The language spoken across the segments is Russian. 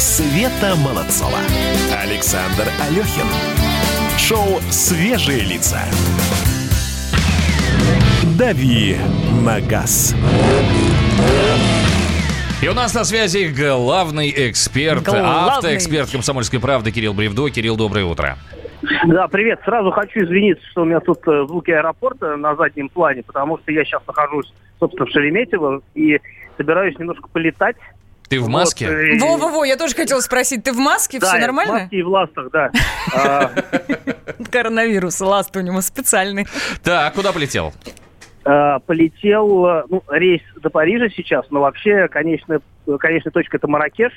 Света Молодцова. Александр Алехин. Шоу «Свежие лица». «Дави на газ». И у нас на связи главный эксперт, Главный. автоэксперт «Комсомольской правды» Кирилл Бревдо. Кирилл, доброе утро. Да, привет. Сразу хочу извиниться, что у меня тут э, звуки аэропорта на заднем плане, потому что я сейчас нахожусь, собственно, в Шереметьево и собираюсь немножко полетать. Ты в маске? э, Во-во-во, я тоже хотела спросить, ты в маске, Да, все я в нормально? маске и в ластах, да. А, Коронавирус, ласт у него специальный. Так, куда полетел? а, Полетел, ну, рейс до Парижа сейчас, но вообще конечная, конечная точка это Маракеш.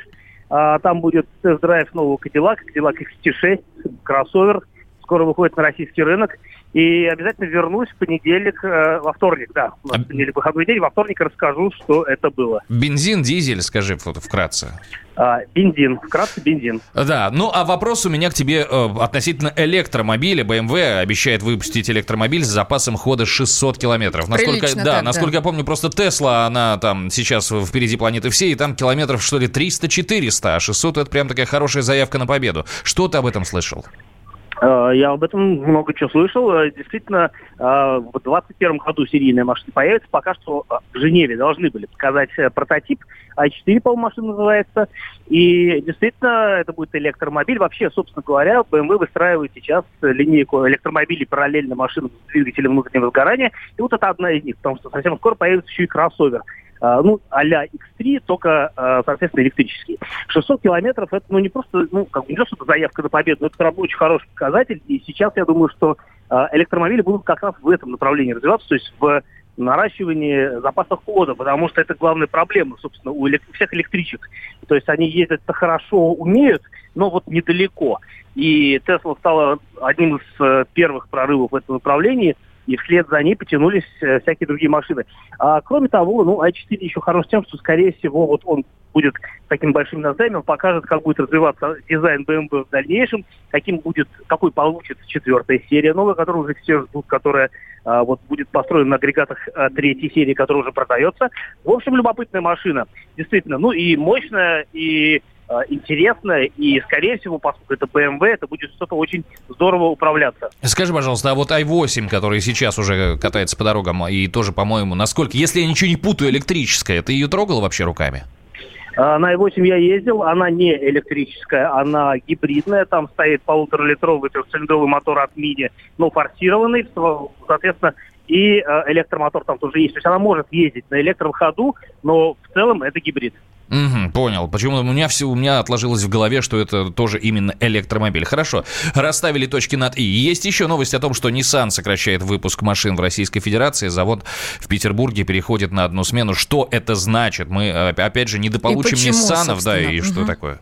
А, Там будет тест-драйв нового Cadillac, Cadillac XT6, кроссовер. Скоро выходит на российский рынок. И обязательно вернусь в понедельник, э, во вторник, да. У нас А- понедельник выходной день, во вторник расскажу, что это было. Бензин, дизель, скажи вот вкратце. А, бензин, вкратце бензин. Да, ну а вопрос у меня к тебе э, относительно электромобиля. BMW обещает выпустить электромобиль с запасом хода 600 километров. Насколько, Прилично да, так, насколько да. я помню, просто Тесла, она там сейчас впереди планеты всей, и там километров что ли 300-400, а 600 это прям такая хорошая заявка на победу. Что ты об этом слышал? Э, Я об этом много чего слышал. Э, Действительно, э, в 2021 году серийная машина появится. Пока что в Женеве должны были показать прототип. i4, по-моему, машина называется. И действительно, это будет электромобиль. Вообще, собственно говоря, BMW выстраивает сейчас линейку электромобилей параллельно машинам с двигателем внутреннего сгорания. И вот это одна из них, потому что совсем скоро появится еще и кроссовер. А, ну, а-ля X3, только, а, соответственно, электрический. 600 километров, это, ну, не просто, ну, как не то, что это заявка на победу, но это очень хороший показатель. И сейчас я думаю, что а, электромобили будут как раз в этом направлении развиваться, то есть в наращивании запаса хода, потому что это главная проблема, собственно, у элек- всех электричек. То есть они ездят-то хорошо умеют, но вот недалеко. И Тесла стала одним из э, первых прорывов в этом направлении, и вслед за ней потянулись э, всякие другие машины. А, кроме того, ну, i4 еще хорош тем, что, скорее всего, вот он будет таким большим ноздрями, он покажет, как будет развиваться дизайн BMW в дальнейшем, каким будет, какой получится четвертая серия новая, которую уже все ждут, которая а, вот будет построена на агрегатах а, третьей серии, которая уже продается. В общем, любопытная машина, действительно. Ну и мощная, и а, интересная, и, скорее всего, поскольку это BMW, это будет что-то очень здорово управляться. Скажи, пожалуйста, а вот i8, который сейчас уже катается по дорогам, и тоже, по-моему, насколько, если я ничего не путаю, электрическая, ты ее трогал вообще руками? А, На i8 я ездил, она не электрическая, она гибридная, там стоит полуторалитровый трехцилиндровый мотор от Мини, но форсированный, со- соответственно, и э, электромотор там тоже есть. То есть она может ездить на электроходу, но в целом это гибрид. Мгм, понял. Почему у меня все у меня отложилось в голове, что это тоже именно электромобиль. Хорошо. Расставили точки над и. Есть еще новость о том, что Nissan сокращает выпуск машин в Российской Федерации. Завод в Петербурге переходит на одну смену. Что это значит? Мы э, опять же недополучим Ниссанов, да, и что Мгм. такое?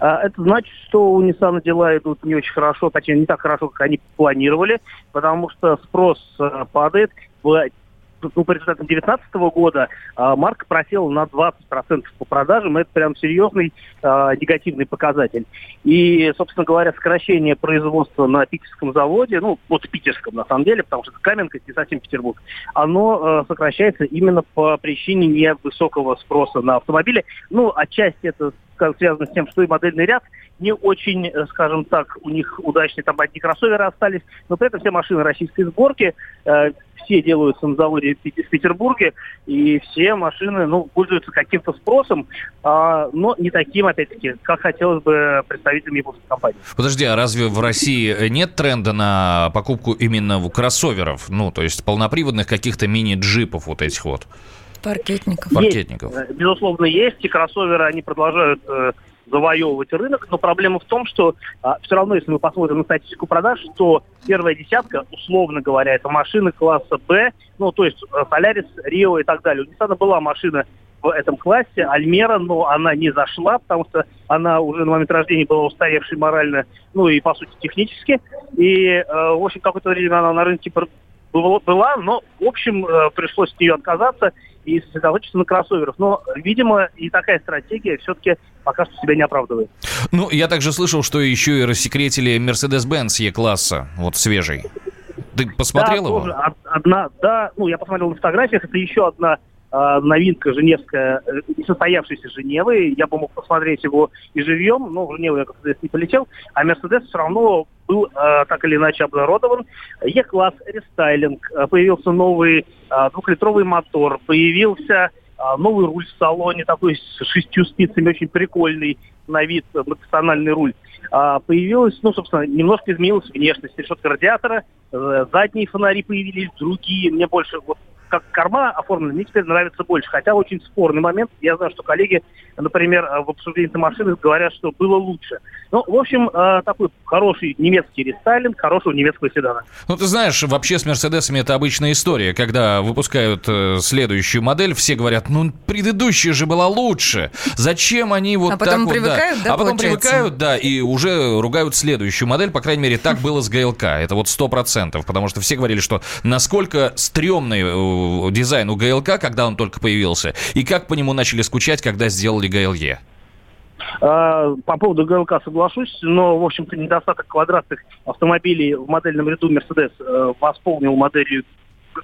А, Это значит, что у Nissan дела идут не очень хорошо, точнее, не так хорошо, как они планировали, потому что спрос э, падает. В ну, по результатам 2019 года а, марка просела на 20% по продажам. Это прям серьезный а, негативный показатель. И, собственно говоря, сокращение производства на питерском заводе, ну, вот питерском на самом деле, потому что это Каменка, не совсем Петербург, оно э, сокращается именно по причине невысокого спроса на автомобили. Ну, отчасти это связано с тем, что и модельный ряд не очень, э, скажем так, у них удачные там одни кроссоверы остались, но при этом все машины российской сборки, э, все делаются на заводе в Петербурге, и все машины, ну, пользуются каким-то спросом, а, но не таким, опять-таки, как хотелось бы представителям японской компании. Подожди, а разве в России нет тренда на покупку именно кроссоверов? Ну, то есть полноприводных каких-то мини-джипов вот этих вот, Паркетников. паркетников? Есть, э, безусловно, есть. И кроссоверы, они продолжают э, завоевывать рынок. Но проблема в том, что все равно, если мы посмотрим на статистику продаж, то первая десятка, условно говоря, это машины класса Б, ну, то есть э, Солярис, Рио и так далее. У Nissan была машина в этом классе, Альмера, но она не зашла, потому что она уже на момент рождения была устаревшей морально, ну и, по сути, технически. И, э, в общем, какое-то время она на рынке была, но, в общем, э, пришлось от нее отказаться и сосредоточиться на кроссоверах. Но, видимо, и такая стратегия все-таки пока что себя не оправдывает. Ну, я также слышал, что еще и рассекретили Mercedes-Benz Е-класса, вот свежий. Ты посмотрел да, его? тоже од- одна, да, ну, я посмотрел на фотографиях, это еще одна новинка женевская, э, несостоявшейся Женевы. Я бы мог посмотреть его и живьем, но в Женеву я, как известно, не полетел. А Мерседес все равно был э, так или иначе обнародован. Е-класс рестайлинг, э, появился новый э, двухлитровый мотор, появился э, новый руль в салоне, такой с шестью спицами, очень прикольный на вид, многофункциональный руль. А, появилась, ну, собственно, немножко изменилась внешность решетка радиатора, задние фонари появились другие, мне больше вот как корма оформлена, мне теперь нравится больше. Хотя очень спорный момент. Я знаю, что коллеги, например, э, в обсуждении этой машины говорят, что было лучше. Ну, в общем, э, такой хороший немецкий рестайлинг, хорошего немецкого седана. Ну, ты знаешь, вообще с Мерседесами это обычная история. Когда выпускают э, следующую модель, все говорят, ну, предыдущая же была лучше. Зачем они вот а потом так привыкают, вот, да, А потом получается? привыкают, да, и уже ругают следующую модель. По крайней мере, так было с ГЛК. Это вот сто процентов. Потому что все говорили, что насколько стрёмный дизайн у ГЛК, когда он только появился, и как по нему начали скучать, когда сделали ГЛЕ. А, По поводу ГЛК соглашусь, но, в общем-то, недостаток квадратных автомобилей в модельном ряду Mercedes э, восполнил моделью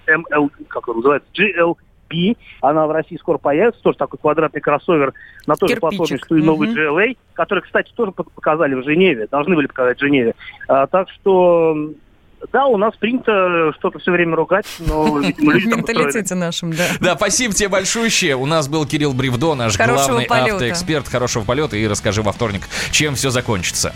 ML, как он называется, GLB. Она в России скоро появится, тоже такой квадратный кроссовер на той же платформе, что и новый Мгм. GLA, который, кстати, тоже пок- показали в Женеве, должны были показать в Женеве. А, Так что, да, у нас принято что-то все время ругать, но, видимо, люди менталитете нашем, да. Да, спасибо тебе большое. У нас был Кирилл Бревдо, наш главный автоэксперт. Хорошего полета. И расскажи во вторник, чем все закончится.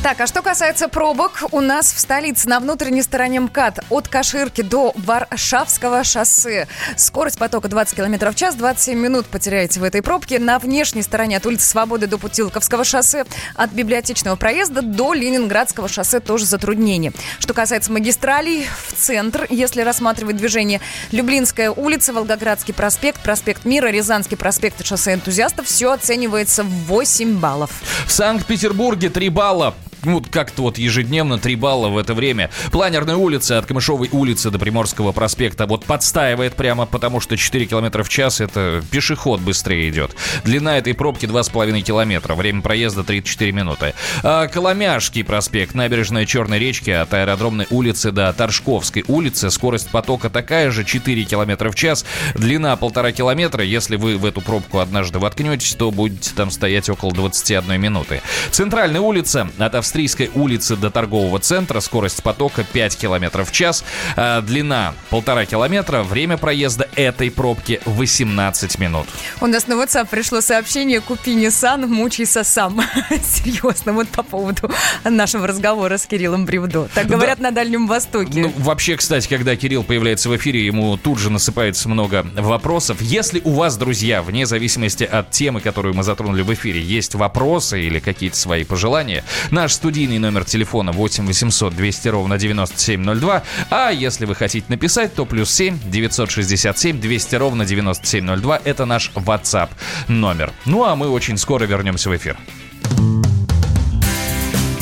Так, а что касается пробок, у нас в столице на внутренней стороне МКАД от Каширки до Варшавского шоссе. Скорость потока 20 км в час, 27 минут потеряете в этой пробке. На внешней стороне от улицы Свободы до Путилковского шоссе, от библиотечного проезда до Ленинградского шоссе тоже затруднение. Что касается магистралей, в центр, если рассматривать движение, Люблинская улица, Волгоградский проспект, проспект Мира, Рязанский проспект и шоссе энтузиастов, все оценивается в 8 баллов. В Санкт-Петербурге 3 балла. Ну, как-то вот ежедневно 3 балла в это время. Планерная улица от Камышовой улицы до Приморского проспекта вот подстаивает прямо, потому что 4 км в час это пешеход быстрее идет. Длина этой пробки 2,5 километра. Время проезда 34 минуты. А Коломяжский проспект, набережная Черной речки от Аэродромной улицы до Торжковской улицы. Скорость потока такая же, 4 км в час. Длина полтора километра. Если вы в эту пробку однажды воткнетесь, то будете там стоять около 21 минуты. Центральная улица от Австрийской улицы до торгового центра. Скорость потока 5 км в час. А длина полтора километра. Время проезда этой пробки 18 минут. У нас на WhatsApp пришло сообщение «Купи Nissan, мучайся сам». Серьезно, вот по поводу нашего разговора с Кириллом Бревдо. Так говорят на Дальнем Востоке. Ну, вообще, кстати, когда Кирилл появляется в эфире, ему тут же насыпается много вопросов. Если у вас, друзья, вне зависимости от темы, которую мы затронули в эфире, есть вопросы или какие-то свои пожелания, наш студийный номер телефона 8 800 200 ровно 9702. А если вы хотите написать, то плюс 7 967 200 ровно 9702. Это наш WhatsApp номер. Ну а мы очень скоро вернемся в эфир.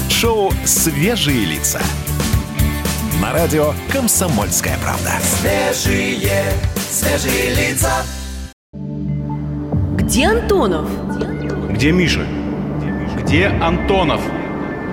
Шоу «Свежие лица». На радио «Комсомольская правда». Свежие, свежие лица. Где Антонов? Где Миша? Где Антонов?